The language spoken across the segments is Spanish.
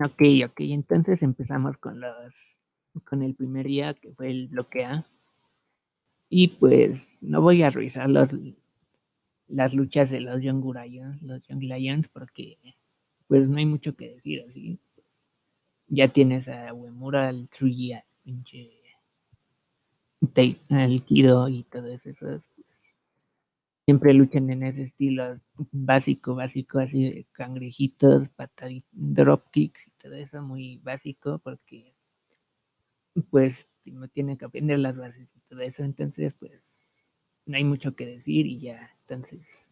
Ok, ok, entonces empezamos con los con el primer día que fue el bloquea. Y pues no voy a revisar los, las luchas de los Young Lions, los Young Lions, porque pues no hay mucho que decir así. Ya tienes a Uemura, al Tsuji, al pinche al Kido y todo eso. Siempre luchan en ese estilo básico, básico, así de cangrejitos, pataditos, dropkicks y todo eso, muy básico, porque pues no tiene que aprender las bases y todo eso, entonces pues no hay mucho que decir y ya, entonces.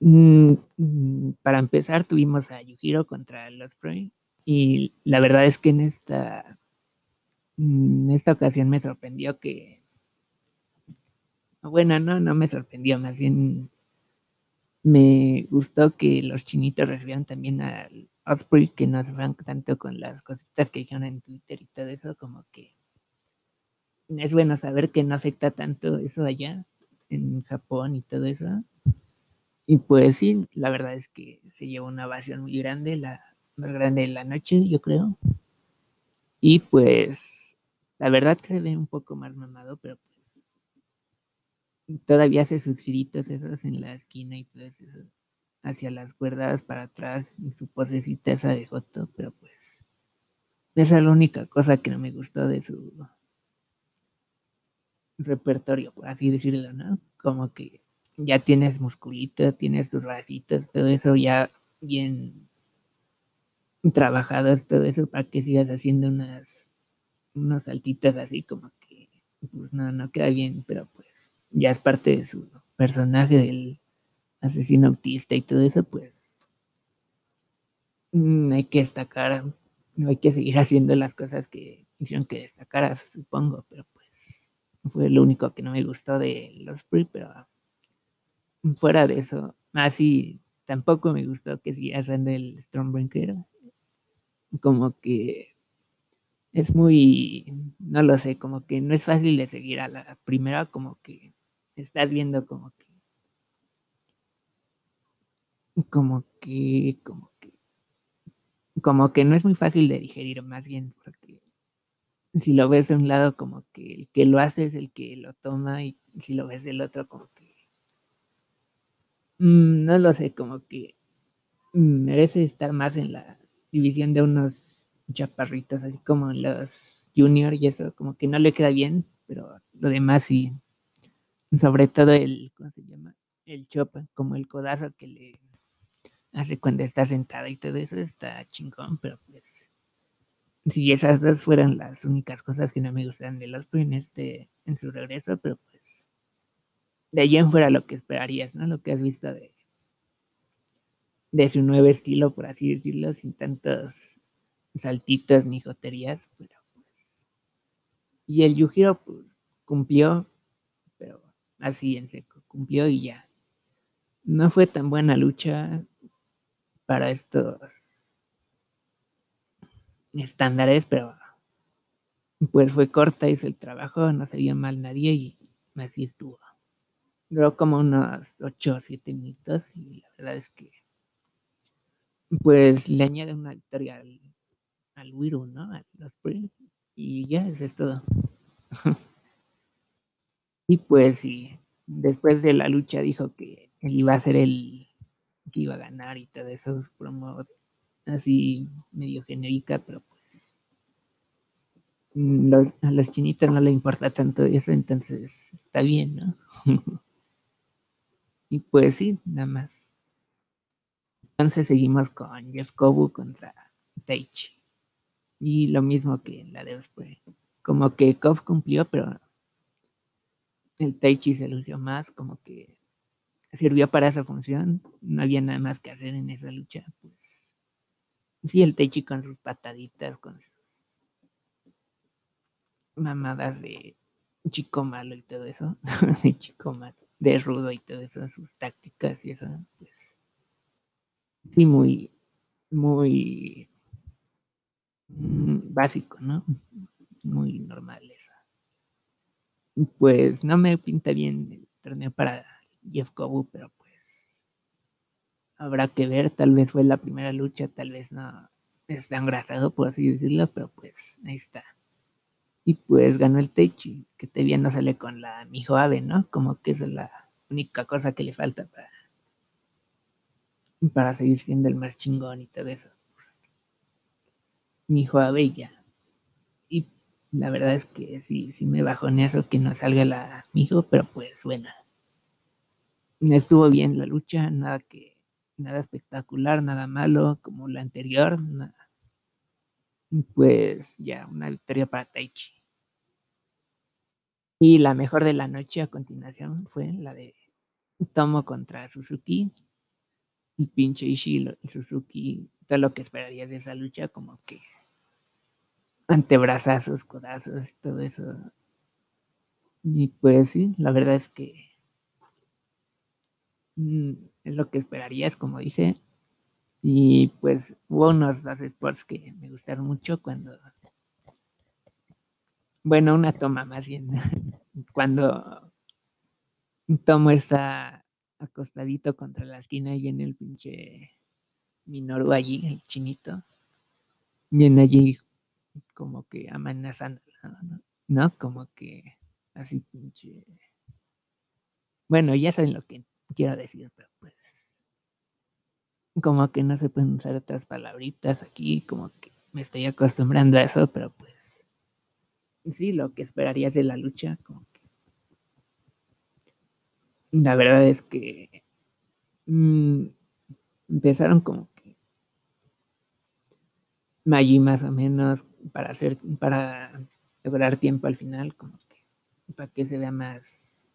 Mm, para empezar tuvimos a Yujiro contra los Prime y la verdad es que en esta, en esta ocasión me sorprendió que, bueno, no, no me sorprendió, más bien me gustó que los chinitos recibieran también al Osprey que no se fueran tanto con las cositas que dijeron en Twitter y todo eso, como que es bueno saber que no afecta tanto eso allá en Japón y todo eso. Y pues sí, la verdad es que se llevó una ovación muy grande, la más grande de la noche, yo creo. Y pues la verdad que se ve un poco más mamado, pero todavía hace sus giritos esos en la esquina y todo eso hacia las cuerdas para atrás y su posecita esa de Joto, pero pues esa es la única cosa que no me gustó de su repertorio, por así decirlo, ¿no? Como que ya tienes musculito, tienes tus racitos, todo eso ya bien trabajados, todo eso para que sigas haciendo unas unos saltitos así como que pues no, no queda bien, pero pues ya es parte de su personaje del asesino autista y todo eso, pues mm, hay que destacar, no hay que seguir haciendo las cosas que hicieron que destacaras, supongo, pero pues fue lo único que no me gustó de los pre, pero fuera de eso, así tampoco me gustó que siguiera siendo el Stormbreaker, como que es muy, no lo sé, como que no es fácil de seguir a la primera, como que estás viendo como que como que, como que, como que no es muy fácil de digerir, más bien, porque si lo ves de un lado, como que el que lo hace es el que lo toma, y si lo ves del otro, como que, mm, no lo sé, como que merece estar más en la división de unos chaparritos, así como los junior y eso, como que no le queda bien, pero lo demás sí, sobre todo el, ¿cómo se llama? El chop, como el codazo que le hace cuando está sentada y todo eso está chingón, pero pues si esas dos fueran las únicas cosas que no me gustan de los en este en su regreso, pero pues de allí en fuera lo que esperarías, ¿no? Lo que has visto de de su nuevo estilo, por así decirlo, sin tantos saltitos ni joterías, pero pues y el Yujiro pues, cumplió, así en seco, cumplió y ya. No fue tan buena lucha, para estos estándares, pero pues fue corta, hizo el trabajo, no se mal nadie y así estuvo. Duró como unos 8 o 7 minutos y la verdad es que pues le añade una victoria al, al Wiru, ¿no? A los y ya, eso es todo. y pues sí, después de la lucha dijo que él iba a ser el que iba a ganar y todo eso, promo así medio genérica, pero pues mm, a las chinitas no le importa tanto eso, entonces está bien, ¿no? y pues sí, nada más. Entonces seguimos con Jeff contra Taichi. Y lo mismo que la de después. Como que Kof cumplió, pero el Taichi se lució más, como que sirvió para esa función, no había nada más que hacer en esa lucha, pues sí, el Techi con sus pataditas, con sus mamadas de chico malo y todo eso, de chico malo, de rudo y todo eso, sus tácticas y eso, pues sí, muy, muy mm, básico, ¿no? Muy normal eso. Pues no me pinta bien el torneo para Jeff Cobu, pero pues habrá que ver, tal vez fue la primera lucha, tal vez no está engrasado, por así decirlo, pero pues ahí está. Y pues ganó el Teichi, que todavía no sale con la Mijo Ave, ¿no? Como que esa es la única cosa que le falta para, para seguir siendo el más chingón y todo eso. Mijo Ave ya. La verdad es que sí, sí me en eso que no salga la Mijo, pero pues bueno. Estuvo bien la lucha, nada que nada espectacular, nada malo como la anterior, nada, pues ya, una victoria para Taichi. Y la mejor de la noche a continuación fue la de Tomo contra Suzuki. Y pinche Ishii y Suzuki, todo lo que esperaría de esa lucha, como que antebrazazos, codazos, todo eso. Y pues sí, la verdad es que mm, es lo que esperarías, como dije. Y pues hubo unos dos sports que me gustaron mucho cuando. Bueno, una toma más bien. cuando Tomo está acostadito contra la esquina y viene el pinche Minoru allí, el chinito. Viene allí como que amenazando, ¿no? ¿no? Como que así pinche. Bueno, ya saben lo que quiero decir, pero pues como que no se pueden usar otras palabritas aquí, como que me estoy acostumbrando a eso, pero pues sí, lo que esperarías de la lucha, como que la verdad es que mm, empezaron como allí más o menos para hacer, para lograr tiempo al final, como que para que se vea más,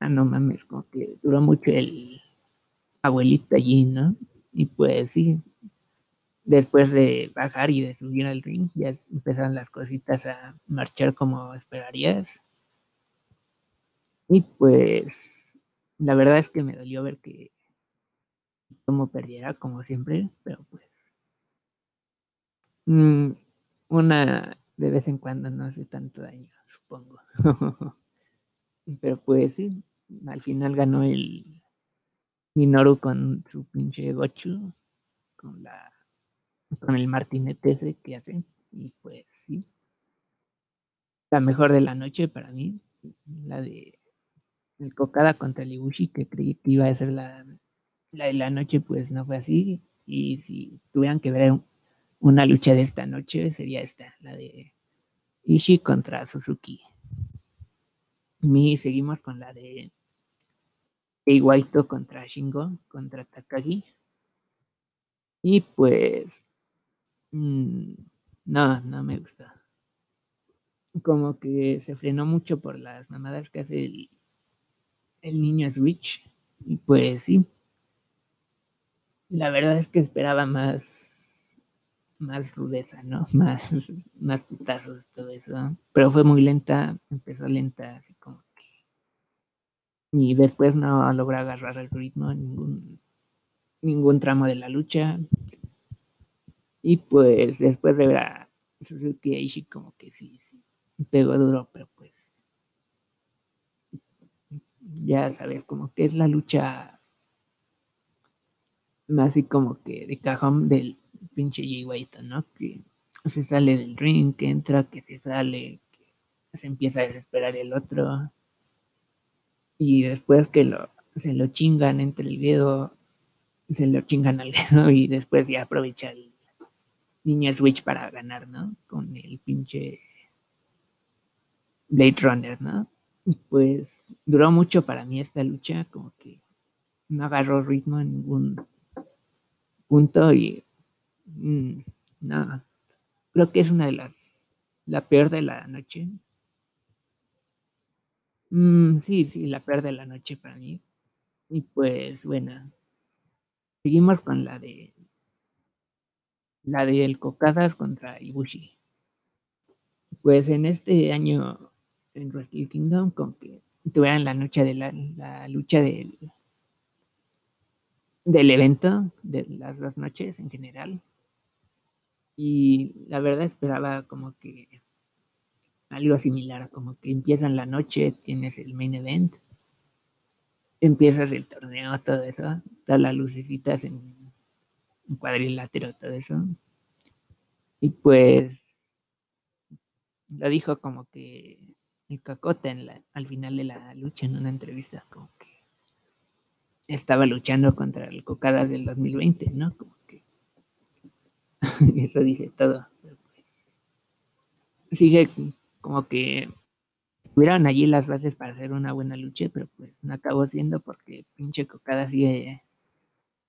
ah no mames, como que duró mucho el abuelita allí, ¿no? Y pues sí, después de bajar y de subir al ring, ya empezaron las cositas a marchar como esperarías. Y pues la verdad es que me dolió ver que como perdiera, como siempre, pero pues mm, una de vez en cuando no hace tanto daño, supongo. pero pues sí, al final ganó el Minoru con su pinche Gochu, con la con el martinete ese que hacen, y pues sí. La mejor de la noche para mí, la de el Cocada contra el Ibushi, que creí que iba a ser la, la de la noche, pues no fue así. Y si tuvieran que ver una lucha de esta noche, sería esta, la de Ishii contra Suzuki. Y seguimos con la de Waito contra Shingo, contra Takagi. Y pues, mm, no, no me gusta. Como que se frenó mucho por las mamadas que hace el, el niño Switch. Y pues sí, la verdad es que esperaba más, más rudeza, ¿no? Más, más putazos, todo eso. Pero fue muy lenta, empezó lenta, así como y después no logra agarrar el ritmo en ningún, ningún tramo de la lucha. Y pues después de ver a Suzuki Aishi como que sí, sí, pegó duro, pero pues ya sabes, como que es la lucha más así como que de cajón del pinche Jay White, ¿no? Que se sale del ring, que entra, que se sale, que se empieza a desesperar el otro y después que lo, se lo chingan entre el dedo, se lo chingan al dedo y después ya aprovecha el niño Switch para ganar, ¿no? Con el pinche Blade Runner, ¿no? Pues duró mucho para mí esta lucha, como que no agarró ritmo en ningún punto y mm, no, creo que es una de las, la peor de la noche, Mm, sí, sí, la peor de la noche para mí. Y pues, bueno, seguimos con la de la de el Cocadas contra Ibushi. Pues en este año en Wrestle Kingdom, con que tuvieran la noche de la, la lucha del, del evento, de las dos noches en general. Y la verdad esperaba como que algo similar, como que empiezan la noche, tienes el main event, empiezas el torneo, todo eso, todas las lucecitas en, en cuadrilátero, todo eso. Y pues lo dijo como que el cacota en la, al final de la lucha en una entrevista, como que estaba luchando contra el Cocadas del 2020, ¿no? Como eso dice todo. Pues, sigue como que estuvieron allí las bases para hacer una buena lucha, pero pues no acabó siendo porque pinche Cocada sigue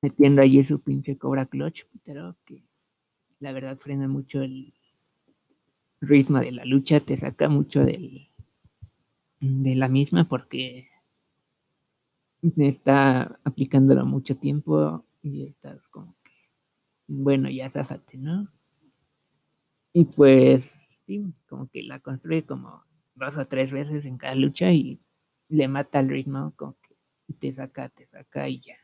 metiendo allí su pinche Cobra Clutch, pero que la verdad frena mucho el ritmo de la lucha, te saca mucho del, de la misma porque está aplicándolo mucho tiempo y estás como que, bueno, ya zafate, ¿no? Y pues, sí, como que la construye como dos o tres veces en cada lucha y le mata el ritmo, como que te saca, te saca y ya,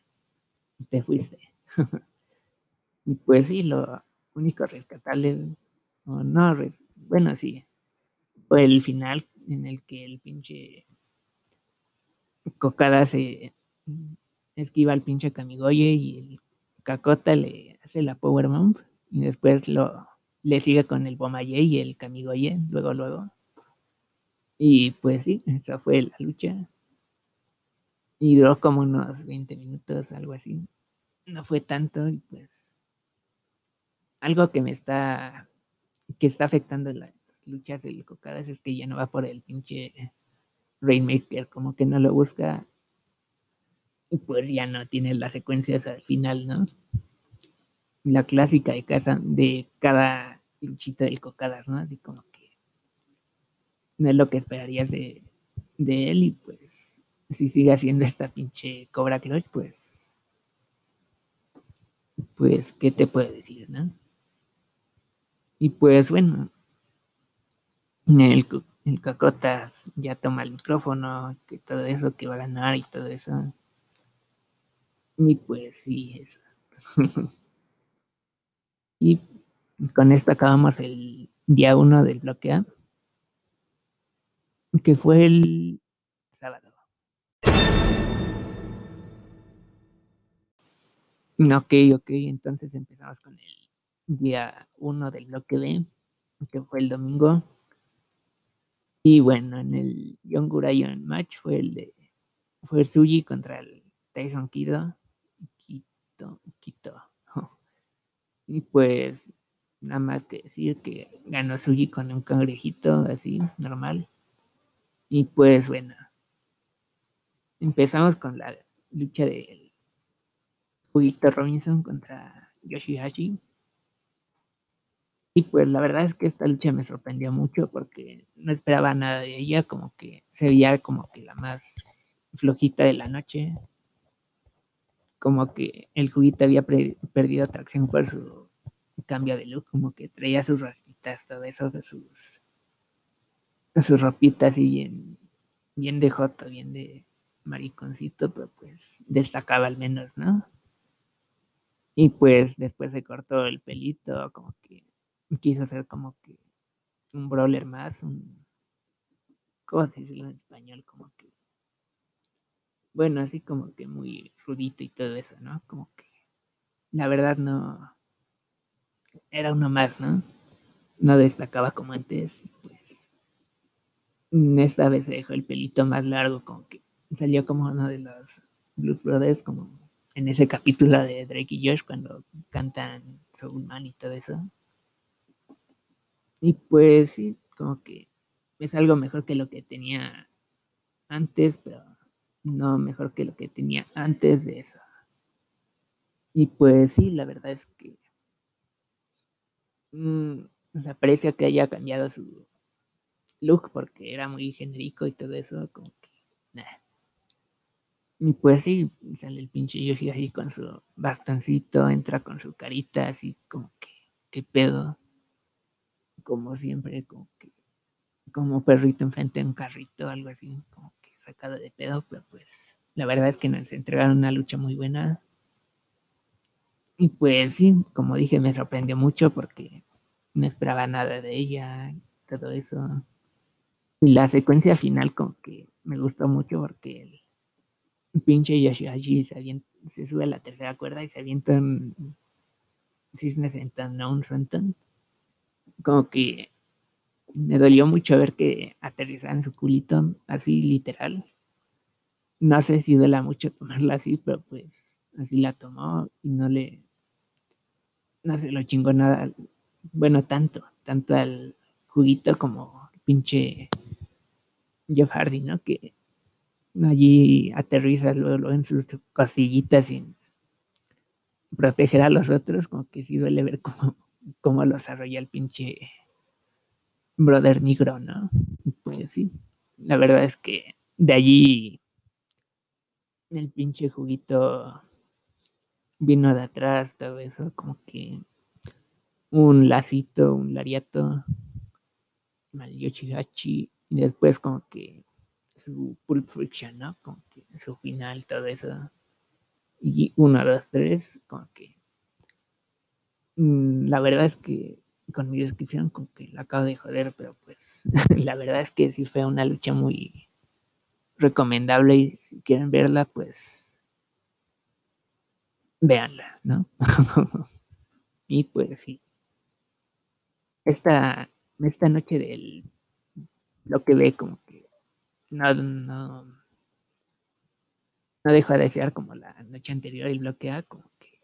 te fuiste. y pues sí, lo único rescatable, o no, bueno, sí, fue el final en el que el pinche Cocada se esquiva al pinche Kamigoye y el Cacota le hace la Power Bomb y después lo le sigue con el Bomaye y el Kamigoye, luego, luego. Y pues sí, esa fue la lucha. Y duró como unos 20 minutos, algo así. No fue tanto y pues algo que me está, que está afectando las luchas del Cocadas es que ya no va por el pinche Rainmaker, como que no lo busca y pues ya no tiene las secuencias al final, ¿no? La clásica de casa de cada luchita del Cocadas, ¿no? Así como que no es lo que esperarías de, de él y pues si sigue haciendo esta pinche Cobra Clutch, pues pues qué te puedo decir, ¿no? Y pues bueno, el, el Cacotas ya toma el micrófono, que todo eso, que va a ganar y todo eso. Y pues sí, eso. y con esto acabamos el día uno del bloque A, que fue el sábado. Ok, ok, entonces empezamos con el día uno del bloque B, que fue el domingo. Y bueno, en el Young Gurayon match fue el de fue Suji contra el Tyson Kido. Quito, Quito. Y pues nada más que decir que ganó Suji con un cangrejito así, normal. Y pues bueno, empezamos con la lucha de Juguito Robinson contra Yoshihashi. Y pues la verdad es que esta lucha me sorprendió mucho porque no esperaba nada de ella, como que se veía como que la más flojita de la noche. Como que el juguito había perdido atracción por su cambio de look, como que traía sus rastitas, todo eso sus, sus ropitas así bien, de joto, bien de mariconcito, pero pues destacaba al menos, ¿no? Y pues después se cortó el pelito, como que quiso hacer como que un brawler más, un, ¿cómo se en español? Como que, bueno, así como que muy rudito y todo eso, ¿no? Como que la verdad no, era uno más, ¿no? No destacaba como antes, pues esta vez se dejó el pelito más largo, como que salió como uno de los Blues Brothers, como en ese capítulo de Drake y Josh cuando cantan Soulman y todo eso. Y pues sí, como que es algo mejor que lo que tenía antes, pero no mejor que lo que tenía antes de eso. Y pues sí, la verdad es que mmm, se aprecia que haya cambiado su look porque era muy genérico y todo eso, como que Y pues sí, sale el pinche Yoshi ahí con su bastoncito, entra con su carita así como que, ¿qué pedo? como siempre, como que como perrito enfrente de un carrito, algo así, como que sacado de pedo, pero pues la verdad es que nos entregaron una lucha muy buena. Y pues sí, como dije, me sorprendió mucho porque no esperaba nada de ella, todo eso. Y la secuencia final como que me gustó mucho porque pinche Yoshihashi se, se sube a la tercera cuerda y se avientan cisnes en un Fenton. Como que me dolió mucho ver que aterrizaban su culito así literal. No sé si duela mucho tomarla así, pero pues así la tomó y no le, no se lo chingó nada, bueno, tanto, tanto al juguito como pinche Jeff Hardy, ¿no? Que allí aterriza luego, en sus cosillitas sin proteger a los otros, como que sí duele ver cómo, cómo lo desarrolla el pinche brother negro, ¿no? Pues sí, la verdad es que de allí el pinche juguito vino de atrás, todo eso, como que un lacito, un lariato, mal Yoshihachi, y después como que su Pulp Friction, ¿no? Como que su final, todo eso. Y uno, dos, tres, como que mm, la verdad es que con mi descripción como que la acabo de joder, pero pues la verdad es que sí fue una lucha muy recomendable y si quieren verla, pues véanla, ¿no? y pues sí. Esta, esta noche del lo que ve como que no, no, no dejó de desear como la noche anterior el bloquea, como que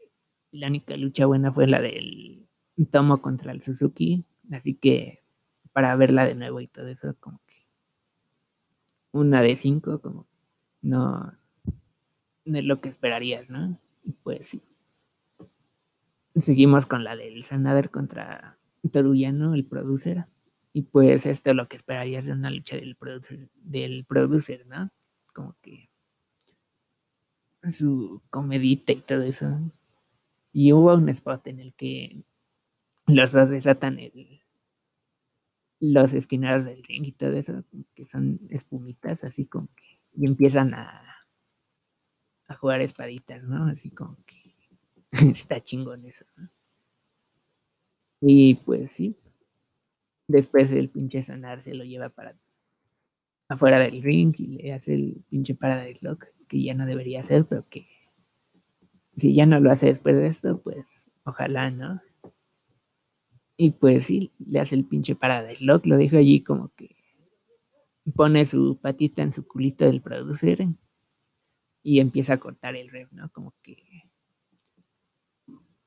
la única lucha buena fue la del tomo contra el Suzuki, así que para verla de nuevo y todo eso, como que una de cinco, como no, no es lo que esperarías, ¿no? Y pues sí. Seguimos con la del Sanader contra Toruyano, el producer. Y pues esto es lo que esperarías de una lucha del producer, del producer, ¿no? Como que su comedita y todo eso. Y hubo un spot en el que los dos desatan el, los esquinados del ring y todo eso, que son espumitas, así como que, y empiezan a, a jugar espaditas, ¿no? Así como que está chingón eso, ¿no? Y pues sí, Después el pinche Sanar se lo lleva para afuera del ring y le hace el pinche Paradise Lock, que ya no debería hacer, pero que si ya no lo hace después de esto, pues ojalá, ¿no? Y pues sí, le hace el pinche Paradise lo dejo allí como que pone su patita en su culito del producer y empieza a cortar el ref, ¿no? Como que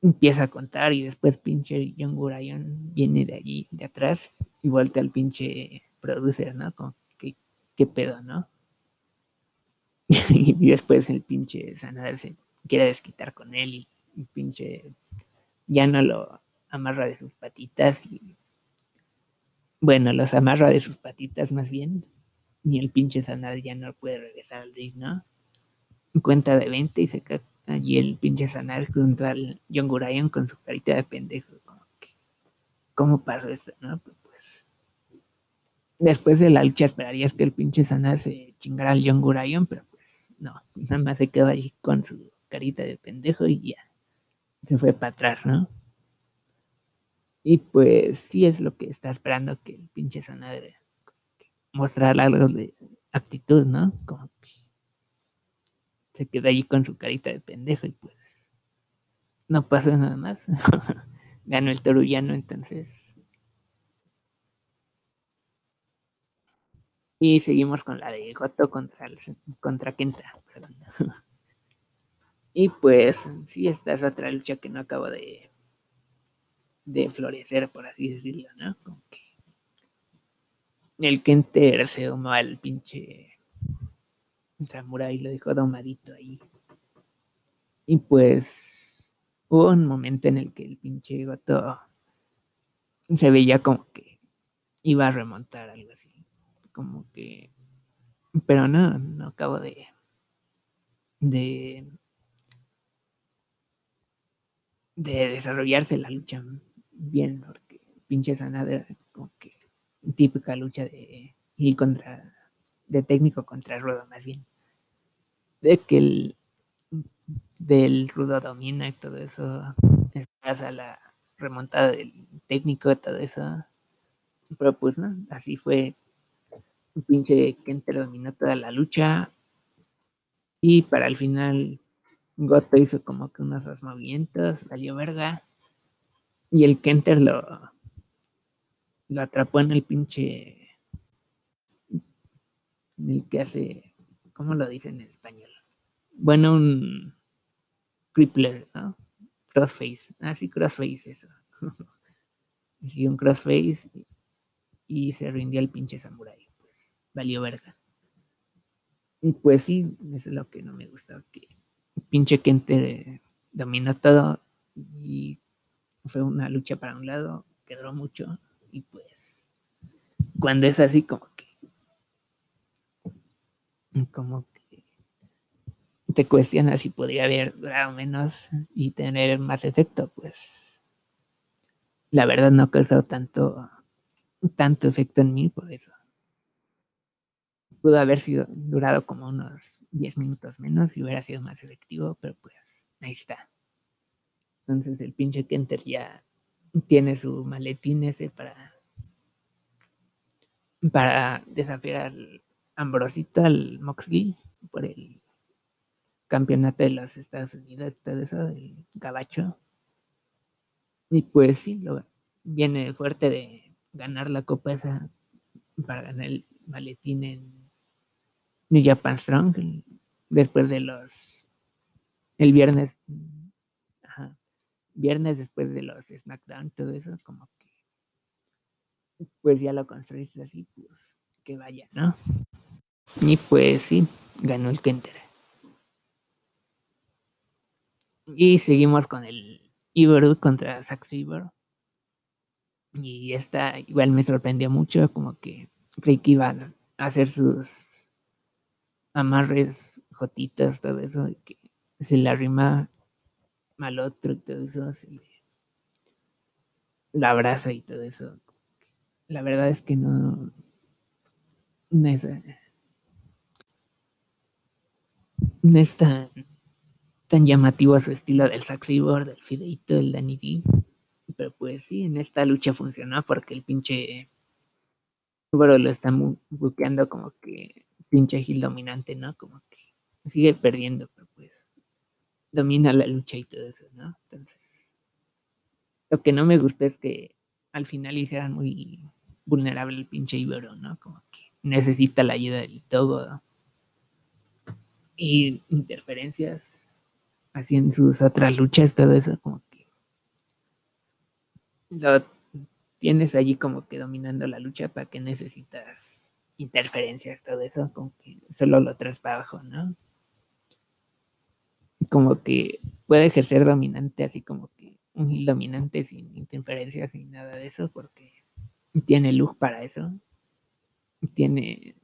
empieza a contar y después pinche John Gurayon viene de allí, de atrás, y vuelta al pinche producer, ¿no? Como, ¿qué, qué pedo, no? y después el pinche Sanader se quiere desquitar con él y pinche ya no lo amarra de sus patitas y bueno, los amarra de sus patitas más bien y el pinche Sanader ya no puede regresar al ring, ¿no? Cuenta de 20 y se cae allí el pinche sanar contra el John Gurayan con su carita de pendejo. ¿Cómo pasó esto? No? Pues después de la lucha esperarías que el pinche sanar se chingara al John Gurayan, pero pues no, nada más se quedó allí con su carita de pendejo y ya se fue para atrás, ¿no? Y pues sí es lo que está esperando que el pinche sanar mostrar algo de actitud, ¿no? Como que se queda allí con su carita de pendejo y pues no pasó nada más. Ganó el torullano entonces. Y seguimos con la de Goto contra, contra Kenta, perdón. y pues sí, esta es otra lucha que no acabo de, de florecer, por así decirlo, ¿no? Como que el Kenter se domó al pinche Samurai lo dejó domadito ahí. Y pues hubo un momento en el que el pinche Goto se veía como que iba a remontar algo así. Como que. Pero no, no acabo de. de. de desarrollarse la lucha bien, porque pinche Sanada como que típica lucha de ir contra de técnico contra Rudo, más bien. De que el del Rudo domina y todo eso, pasa la remontada del técnico, todo eso. Pero pues no, así fue. Un pinche Kenter dominó toda la lucha. Y para el final, Goto hizo como que unos movimientos, valió verga. Y el Kenter lo, lo atrapó en el pinche. En el que hace. ¿Cómo lo dicen en español? Bueno, un crippler, ¿no? Crossface. Ah, sí, crossface, eso. sí, un crossface. Y se rindió el pinche samurai. Pues valió verga. Y pues sí, eso es lo que no me gusta. Que pinche Kenter dominó todo. Y fue una lucha para un lado. Quedó mucho. Y pues, cuando es así, como que. Como que te cuestionas si podría haber durado menos y tener más efecto, pues. La verdad no ha causado tanto, tanto efecto en mí por eso. Pudo haber sido durado como unos 10 minutos menos y hubiera sido más efectivo, pero pues ahí está. Entonces el pinche Kenter ya tiene su maletín ese para, para desafiar al Ambrosito, al Moxley, por el campeonato de los Estados Unidos, todo eso, del gabacho. Y pues sí, lo, viene fuerte de ganar la copa esa para ganar el maletín en New Japan Strong después de los el viernes viernes después de los SmackDown, todo eso, como que pues ya lo construiste así, pues que vaya, ¿no? Y pues sí, ganó el Kenter. Y seguimos con el Iberu contra Zack Saber. Y esta igual me sorprendió mucho, como que creí que a hacer sus amarres jotitas, todo eso, y que se le arrima al otro y todo eso, la abraza y todo eso. La verdad es que no, no es, no es tan, tan llamativo a su estilo del Saxibor, del Fideito, del Danny D. Pero pues sí, en esta lucha funcionó porque el pinche bueno, lo están buqueando como que pinche Gil dominante, ¿no? Como que sigue perdiendo, pero pues domina la lucha y todo eso, ¿no? Entonces, lo que no me gusta es que al final hicieran muy vulnerable el pinche Ibero, ¿no? Como que necesita la ayuda del todo. Y interferencias así en sus otras luchas, todo eso, como que lo tienes allí como que dominando la lucha para que necesitas interferencias, todo eso, como que solo lo traes para abajo, ¿no? Como que puede ejercer dominante, así como que un heel dominante sin interferencias ni nada de eso, porque tiene luz para eso, tiene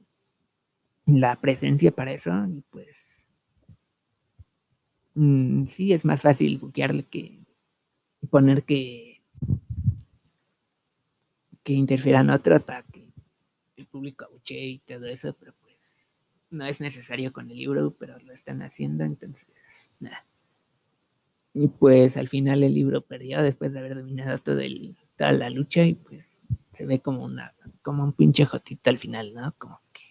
la presencia para eso, y pues mm, sí es más fácil buquearle que poner que que interfieran otros para que el público abuche y todo eso, pero no es necesario con el libro, pero lo están haciendo, entonces. Y pues al final el libro perdió después de haber dominado todo el, toda la lucha y pues se ve como una, como un pinche jotito al final, ¿no? Como que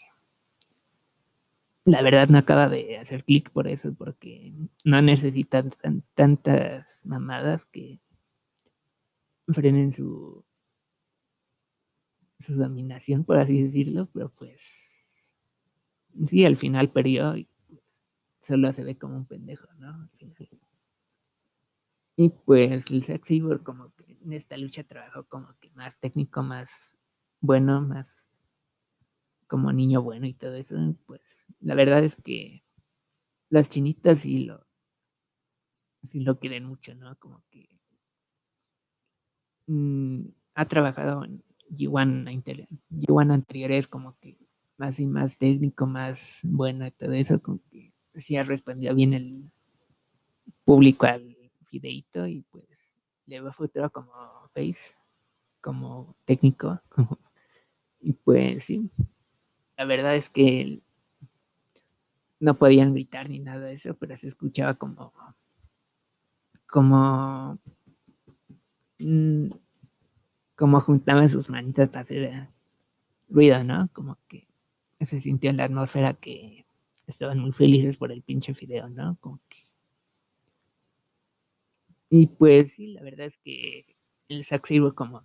la verdad no acaba de hacer clic por eso, porque no necesitan tantas mamadas que frenen su su dominación, por así decirlo, pero pues sí, al final perdió y solo se ve como un pendejo, ¿no? Y pues el Zack como que en esta lucha trabajó como que más técnico, más bueno, más como niño bueno y todo eso, pues la verdad es que las chinitas sí lo sí lo quieren mucho, ¿no? Como que mm, ha trabajado en G1, anteriores como que más y más técnico, más bueno y todo eso, como que sí ha respondido bien el público al fideito y pues le va futuro como face, como técnico. y pues sí, la verdad es que no podían gritar ni nada de eso, pero se escuchaba como como mm, como juntaban sus manitas para hacer ruido, ¿no? Como que se sintió en la atmósfera que estaban muy felices por el pinche fideo, ¿no? Como que... Y pues sí, la verdad es que el Zack como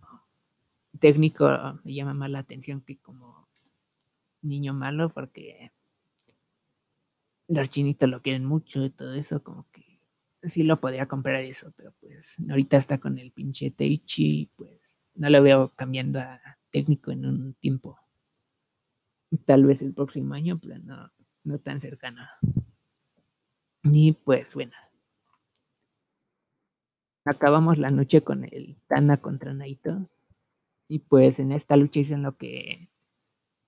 técnico me llama más la atención que como niño malo porque los chinitos lo quieren mucho y todo eso, como que sí lo podría comprar eso, pero pues ahorita está con el pinche Teichi, pues no lo veo cambiando a técnico en un tiempo. Tal vez el próximo año, pero no, no tan cercano. Y pues bueno. Acabamos la noche con el Tana contra Naito. Y pues en esta lucha hicieron lo que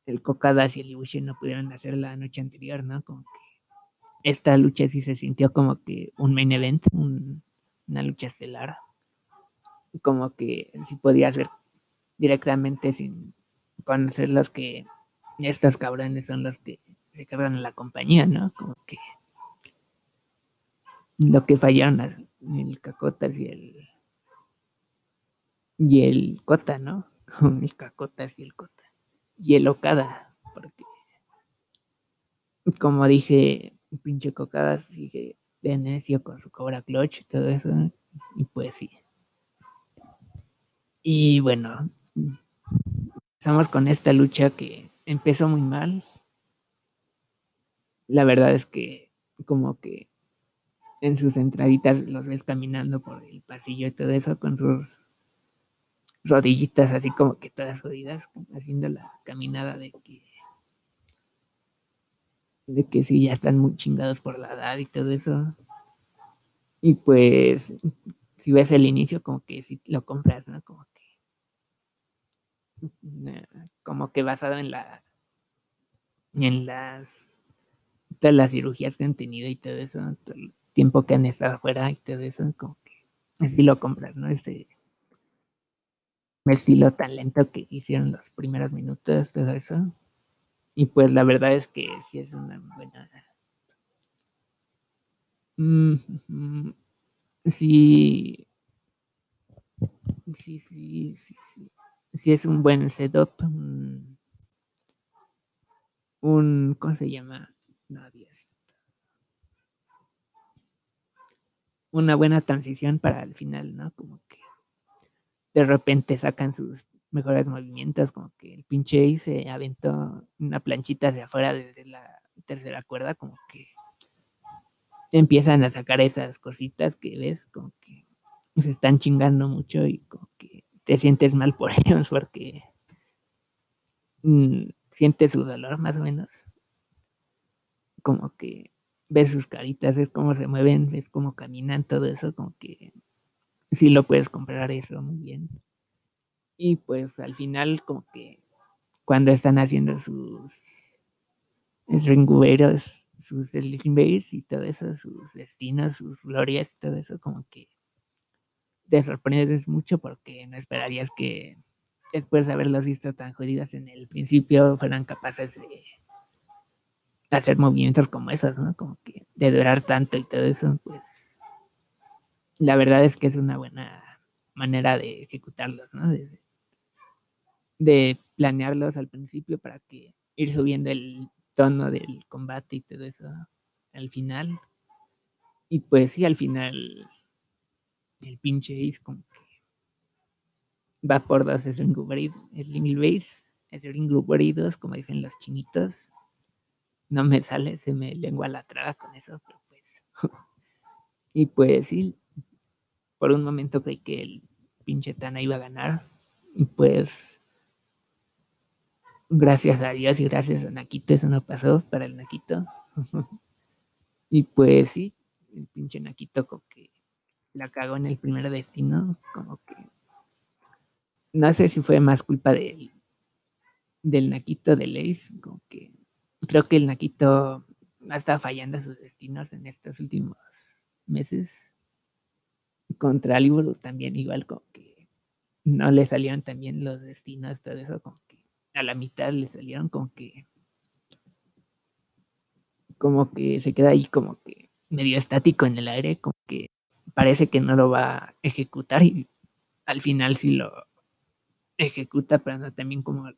el Kokadas y el Ibushi no pudieron hacer la noche anterior, ¿no? Como que esta lucha sí se sintió como que un main event, una lucha estelar. Como que sí podía ser directamente sin conocer los que estos cabrones son los que se cargan en la compañía, ¿no? Como que lo que fallaron el Cacotas y el y el Cota, ¿no? El Cacotas y el Cota. Y el Okada, porque como dije, pinche Cocada sigue de necio con su Cobra Clutch y todo eso. Y pues sí. Y bueno, empezamos con esta lucha que empezó muy mal. La verdad es que como que en sus entraditas los ves caminando por el pasillo y todo eso con sus rodillitas así como que todas jodidas, haciendo la caminada de que de que sí, ya están muy chingados por la edad y todo eso. Y pues, si ves el inicio, como que si lo compras, ¿no? Como que, como que basado en la, en las, todas las cirugías que han tenido y todo eso, todo el tiempo que han estado afuera y todo eso, como que así lo compras, ¿no? Ese, estilo tan lento que hicieron los primeros minutos, todo eso. Y pues la verdad es que sí es una buena. Mm, mm, sí. Sí, sí, sí, sí. Sí es un buen setup. Un, un ¿cómo se llama? Nadie. Una buena transición para el final, ¿no? Como que de repente sacan sus mejores movimientos, como que el pinche se aventó una planchita hacia afuera desde la tercera cuerda, como que empiezan a sacar esas cositas que ves, como que se están chingando mucho y como que te sientes mal por ellos porque mm, sientes su dolor más o menos. Como que ves sus caritas, ves cómo se mueven, ves cómo caminan, todo eso, como que sí lo puedes comprar eso muy bien. Y pues al final como que cuando están haciendo sus ringuberos, sus base y todo eso, sus destinos, sus glorias y todo eso, como que te sorprendes mucho porque no esperarías que después de haberlos visto tan jodidas en el principio fueran capaces de hacer movimientos como esos, ¿no? Como que de durar tanto y todo eso, pues la verdad es que es una buena manera de ejecutarlos, ¿no? De, planearlos al principio para que ir subiendo el tono del combate y todo eso al final. Y pues sí, al final el pinche es como que va por dos string base, string como dicen los chinitos. No me sale, se me lengua la traga con eso, pero pues. y pues sí, por un momento creí que el pinche Tana iba a ganar. Y pues, gracias a Dios y gracias a Naquito, eso no pasó para el Naquito. y pues sí, el pinche Naquito como la cagó en el primer destino, como que no sé si fue más culpa del, del Naquito de Lace, como que creo que el Naquito ha estado fallando sus destinos en estos últimos meses. Contra Libro también igual como que no le salieron también los destinos, todo eso como que a la mitad le salieron como que como que se queda ahí como que medio estático en el aire, como que parece que no lo va a ejecutar y al final sí lo ejecuta, pero no también como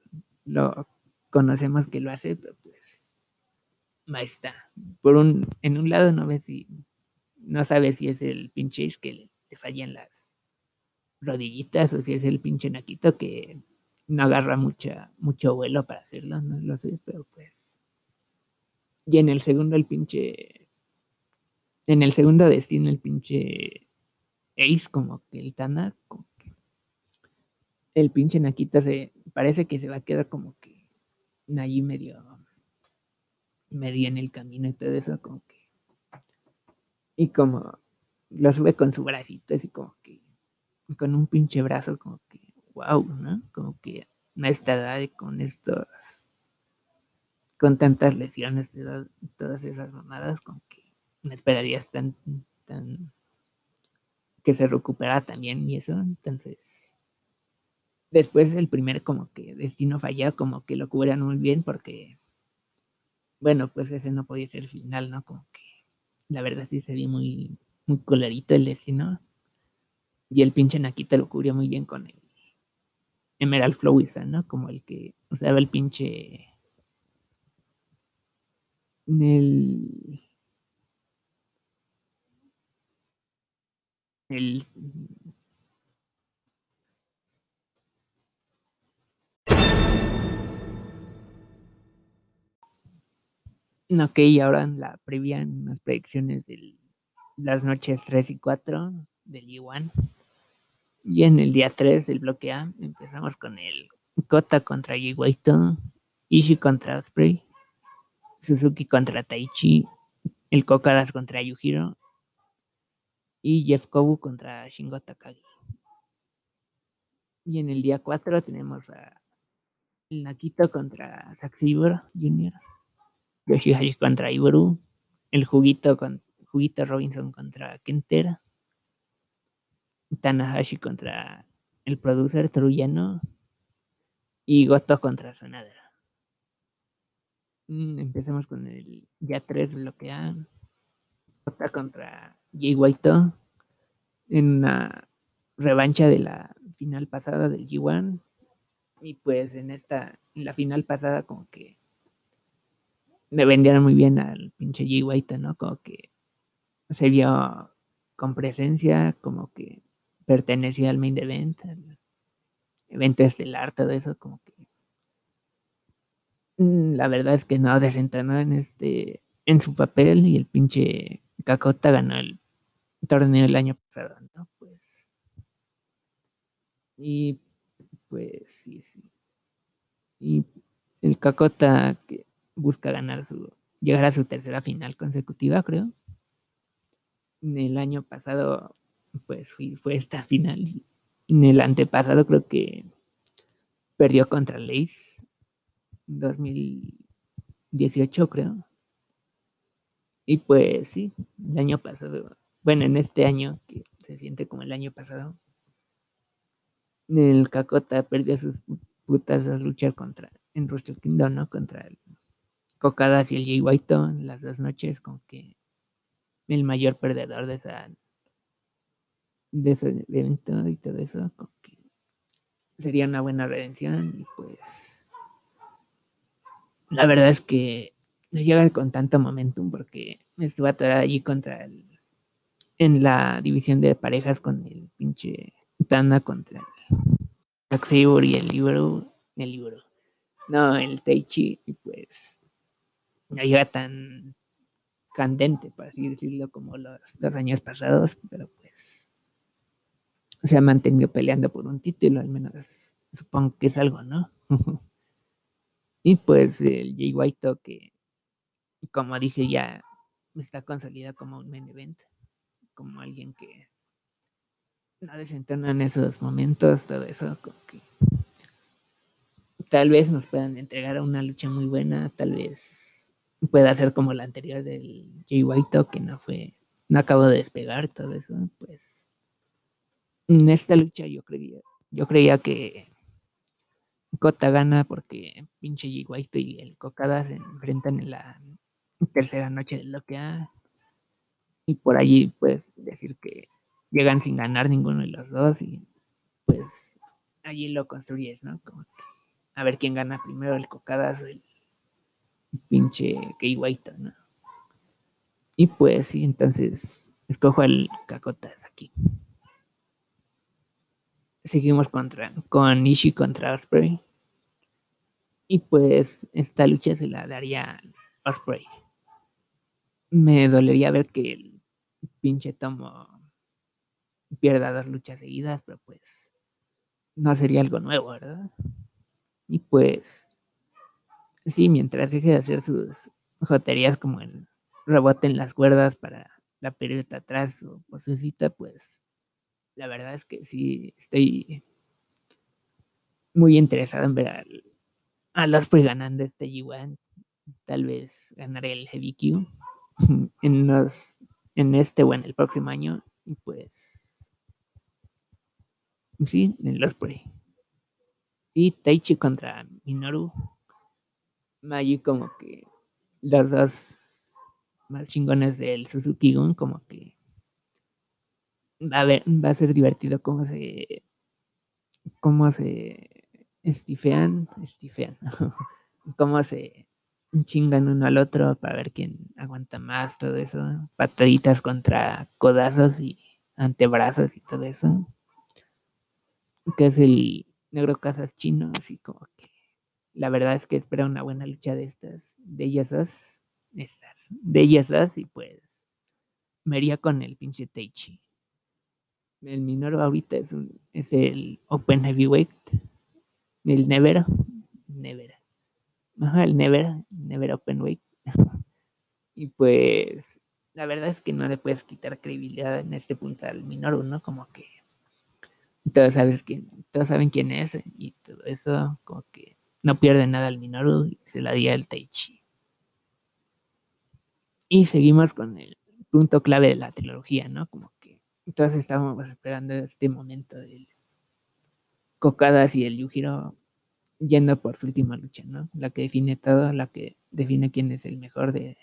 lo conocemos que lo hace, pero pues está. Por un, en un lado no ves si, no sabes si es el pinche que le, le fallan las rodillitas o si es el pinche naquito que no agarra mucha, mucho vuelo para hacerlo, no lo sé, pero pues. Y en el segundo el pinche. En el segundo destino el pinche Ace, como que el Tana, como que el pinche Naquita se parece que se va a quedar como que allí medio medio en el camino y todo eso, como que y como lo sube con su bracito, así como que con un pinche brazo, como que wow, ¿no? Como que a esta edad con estos con tantas lesiones, todas esas mamadas, como me esperarías tan, que se recupera también y eso, entonces después el primer como que destino falla, como que lo cubran muy bien porque bueno, pues ese no podía ser el final, ¿no? Como que la verdad sí se muy, muy colorito el destino. Y el pinche Nakita lo cubrió muy bien con el Emerald Flowisa, ¿no? Como el que usaba el pinche. El. El Ok, ahora en la previa, en las predicciones de las noches 3 y 4 del Iwan. Y en el día 3 del bloque A empezamos con el Kota contra Yiwaito, Ishi contra Osprey, Suzuki contra Taichi, el Kokadas contra Yujiro y Jeff Kobu contra Shingo Takagi. Y en el día 4 tenemos a el Nakito contra Zack Jr. Yoshihashi contra Iboru, el juguito con juguito Robinson contra Kentera, Tanahashi contra el producer Truyano y Goto contra Sonadera. Mm, empecemos con el ya 3 bloquea. Goto contra Jay White en una revancha de la final pasada del G1 y pues en esta en la final pasada como que me vendieron muy bien al pinche G White, ¿no? Como que se vio con presencia, como que pertenecía al main event, al evento estelar, todo eso, como que mm, la verdad es que no desentonó en este en su papel y el pinche Cacota ganó el torneo el año pasado, ¿no? Pues y pues sí, sí. Y el Cacota que busca ganar su, llegar a su tercera final consecutiva, creo. En el año pasado, pues fue esta final. En el antepasado creo que perdió contra Lace 2018, creo. Y pues sí, el año pasado, bueno, en este año, que se siente como el año pasado, el Cacota perdió sus putas a luchar contra, en Wrestle Kingdom, ¿no? Contra el Cocadas y el Jay White en las dos noches, como que el mayor perdedor de esa de ese evento y todo eso, como que sería una buena redención y pues la verdad es que no llega con tanto momentum porque estuvo atorada allí contra el en la división de parejas con el pinche Tana contra el Xavier y el libro el libro no el Teichi y pues no llega tan candente, por así decirlo, como los dos años pasados, pero pues se ha mantenido peleando por un título, al menos supongo que es algo, ¿no? y pues el Jay White que, como dije, ya está consolidado como un main event, como alguien que no desentona en esos momentos, todo eso, como que tal vez nos puedan entregar una lucha muy buena, tal vez pueda ser como la anterior del Jay White, que no fue, no acabó de despegar todo eso, pues en esta lucha yo creía, yo creía que Kota gana porque pinche Jay White y el Cocada se enfrentan en la tercera noche de lo que ha y por allí pues decir que llegan sin ganar ninguno de los dos y pues allí lo construyes, ¿no? Como a ver quién gana primero el Cocadas o el pinche Kei White, ¿no? Y pues sí, entonces escojo el Cacotas aquí. Seguimos contra, con Ishii contra Osprey. Y pues esta lucha se la daría Osprey. Me dolería ver que el pinche Tomo pierda dos luchas seguidas, pero pues no sería algo nuevo, ¿verdad? Y pues sí, mientras deje de hacer sus joterías como el rebote en las cuerdas para la pelota atrás o posecita, pues la verdad es que sí estoy muy interesado en ver al, a los ganando este G1. Tal vez ganaré el Heavy Q en, los, en este o en el próximo año. Y pues, sí, en los Osprey. Y Taichi contra Minoru. Allí como que los dos más chingones del Suzuki Gun, como que va a, ver, va a ser divertido cómo se cómo se estifean, estifean, cómo se chingan uno al otro para ver quién aguanta más, todo eso, pataditas contra codazos y antebrazos y todo eso, que es el negro casas chino, así como que la verdad es que espera una buena lucha de estas, de ellas estas, de ellas y pues me iría con el pinche Teichi. El Minoru ahorita es, un, es el Open Heavyweight, el Never, Never, el Never, Never Open Weight. y pues la verdad es que no le puedes quitar credibilidad en este punto al Minoru, ¿no? Como que todos, sabes quién, todos saben quién es y todo eso, como que no pierde nada al Minoru y se la di al Taichi. Y seguimos con el punto clave de la trilogía, ¿no? Como que todos estábamos esperando este momento del Cocadas y el Yujiro yendo por su última lucha, ¿no? La que define todo, la que define quién es el mejor de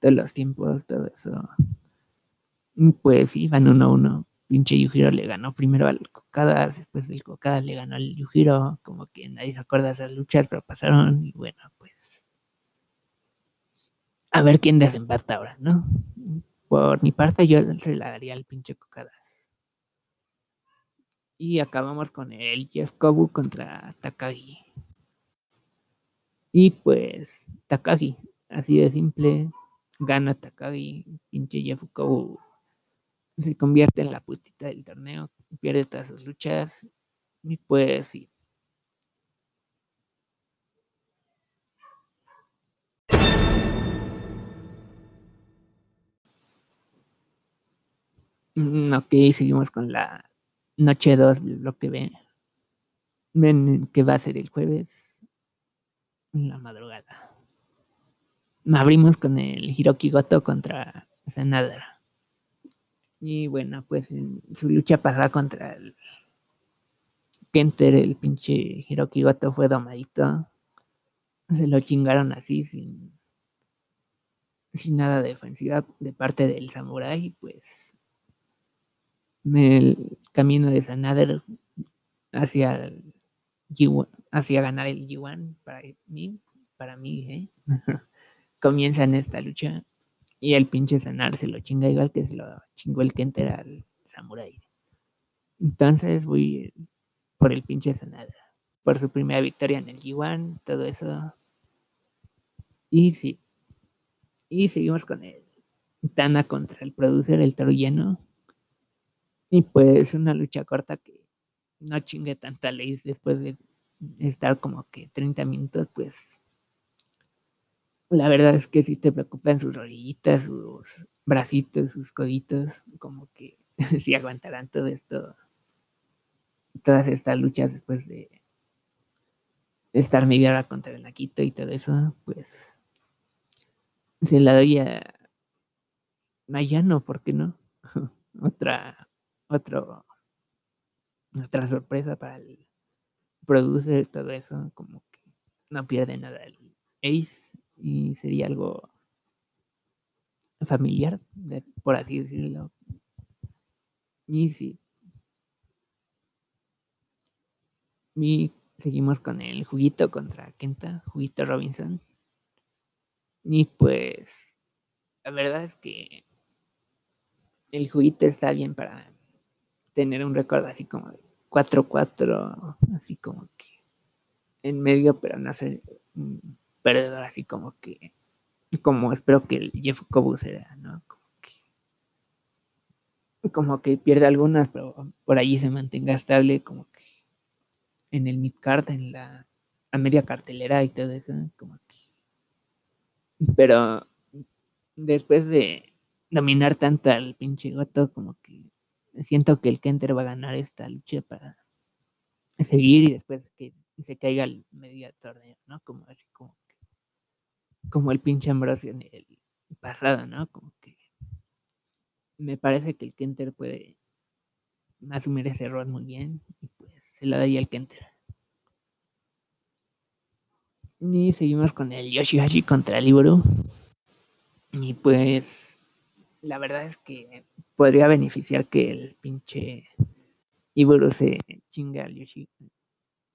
todos los tiempos, todo eso. Pues sí, van uno a uno. Pinche Yujiro le ganó primero al Cocadas, después del Cocadas le ganó al Yujiro, como que nadie se acuerda de esas luchas, pero pasaron y bueno, pues a ver quién desempata ahora, ¿no? Por mi parte, yo se la daría al pinche Cocadas. Y acabamos con el Jeff Kobu contra Takagi. Y pues, Takagi, así de simple, gana Takagi, pinche Jeff Kobu se convierte en la putita del torneo, pierde todas sus luchas. Y pues sí, Mm, ok, seguimos con la noche 2, lo que ven, ven que va a ser el jueves en la madrugada. Abrimos con el Hiroki Goto contra Sanadra. Y bueno, pues su lucha pasada contra el Kenter, el pinche Hiroki Goto fue domadito. Se lo chingaron así sin, sin nada de defensiva de parte del samurai, pues el camino de Sanader hacia hacia ganar el G1 para mí, para mí, ¿eh? comienza en esta lucha y el pinche Sanar se lo chinga igual que se lo chingó el Kenter al Samurai. Entonces voy por el pinche Sanada, por su primera victoria en el G1, todo eso. Y sí, y seguimos con el Tana contra el producer, el toro lleno. Y pues una lucha corta que no chingue tanta ley después de estar como que 30 minutos, pues la verdad es que si te preocupan sus rodillitas, sus bracitos, sus coditos, como que si aguantarán todo esto, todas estas luchas después de estar media hora contra el Naquito y todo eso, pues se la doy a Mayano, ¿por qué no? Otra otro, otra sorpresa para el producer, todo eso, como que no pierde nada el Ace y sería algo familiar, por así decirlo. Y sí. Y seguimos con el juguito contra Kenta, juguito Robinson. Y pues, la verdad es que el juguito está bien para tener un récord así como de 4-4, así como que en medio, pero no ser un perdedor así como que, como espero que el Jeff Cobu sea, ¿no? Como que, como que pierde algunas, pero por allí se mantenga estable, como que en el midcard, en la a media cartelera y todo eso, como que. Pero después de dominar tanto al pinche Goto, como que siento que el Kenter va a ganar esta lucha para seguir y después que se caiga el medio torneo, ¿no? Como así, como como el pinche Ambrosio en el pasado, ¿no? Como que me parece que el Kenter puede asumir ese error muy bien y pues se lo da ahí al Kenter. Y seguimos con el Yoshihashi contra el Iburu. Y pues la verdad es que podría beneficiar que el pinche Iburu se chinga al, Yoshi,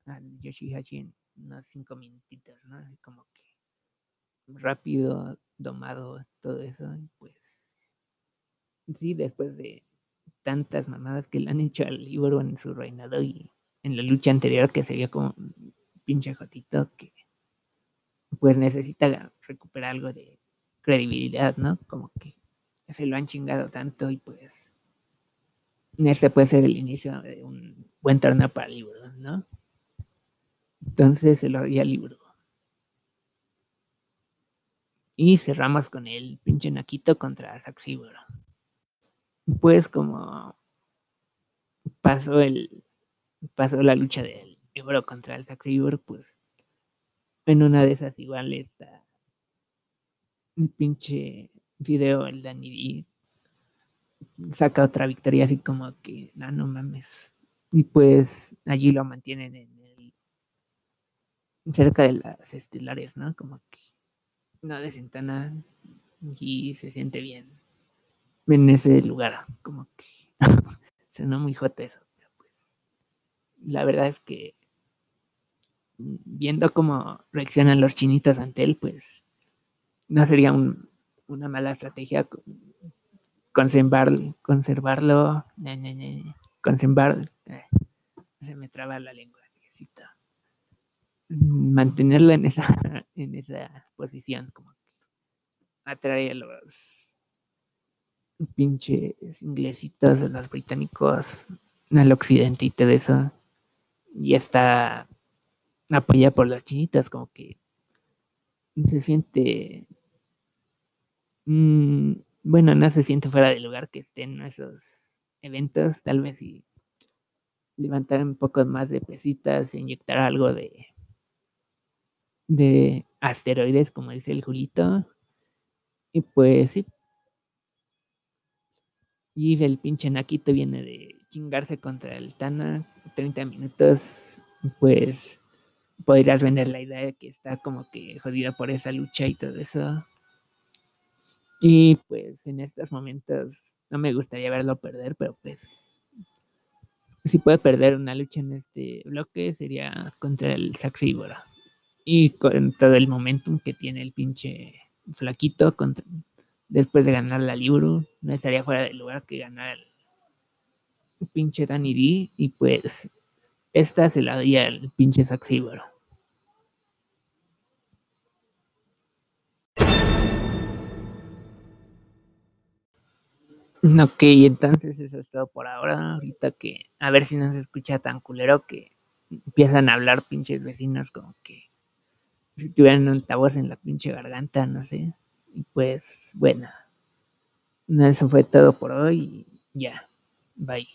al Yoshihashi en unos cinco minutitos, ¿no? Así como que rápido, domado, todo eso. Pues sí, después de tantas mamadas que le han hecho al Iburu en su reinado y en la lucha anterior que sería como un pinche jotito que pues necesita recuperar algo de credibilidad, ¿no? Como que se lo han chingado tanto y pues este puede ser el inicio de un buen torneo para el libro, ¿no? Entonces se lo doy al libro. Y cerramos con el pinche Naquito contra Saxiboro. Pues como pasó el pasó la lucha del libro contra el Saxiboro, pues en una de esas igual está un pinche video, el Danny saca otra victoria así como que, no, no mames. Y pues allí lo mantienen en el, cerca de las estelares, ¿no? Como que no desentana y se siente bien en ese lugar, como que sonó muy jote eso, pero pues la verdad es que viendo cómo reaccionan los chinitos ante él, pues no sería una mala estrategia conservar, conservarlo, conservar, eh, se me traba la lengua, mantenerlo en esa, en esa posición, como atrae a los pinches inglesitos, a los británicos al occidente y todo eso, y está apoyada por las chinitas, como que se siente, mm, bueno, no se siente fuera de lugar que estén esos eventos, tal vez si levantar un poco más de pesitas, inyectar algo de de asteroides, como dice el Julito. Y pues sí. Y el pinche Naquito viene de chingarse contra el Tana 30 minutos. Pues podrías vender la idea de que está como que jodida por esa lucha y todo eso. Y pues en estos momentos no me gustaría verlo perder, pero pues si puede perder una lucha en este bloque sería contra el Saxibora. Y con todo el momentum que tiene el pinche flaquito después de ganar la Libro, no estaría fuera del lugar que ganar el pinche Danny D. Y pues esta se la doy al pinche Saxibora. Ok, entonces eso es todo por ahora. Ahorita que a ver si no se escucha tan culero que empiezan a hablar pinches vecinos como que si tuvieran un altavoz en la pinche garganta, no sé. Y pues bueno, eso fue todo por hoy. Ya, bye.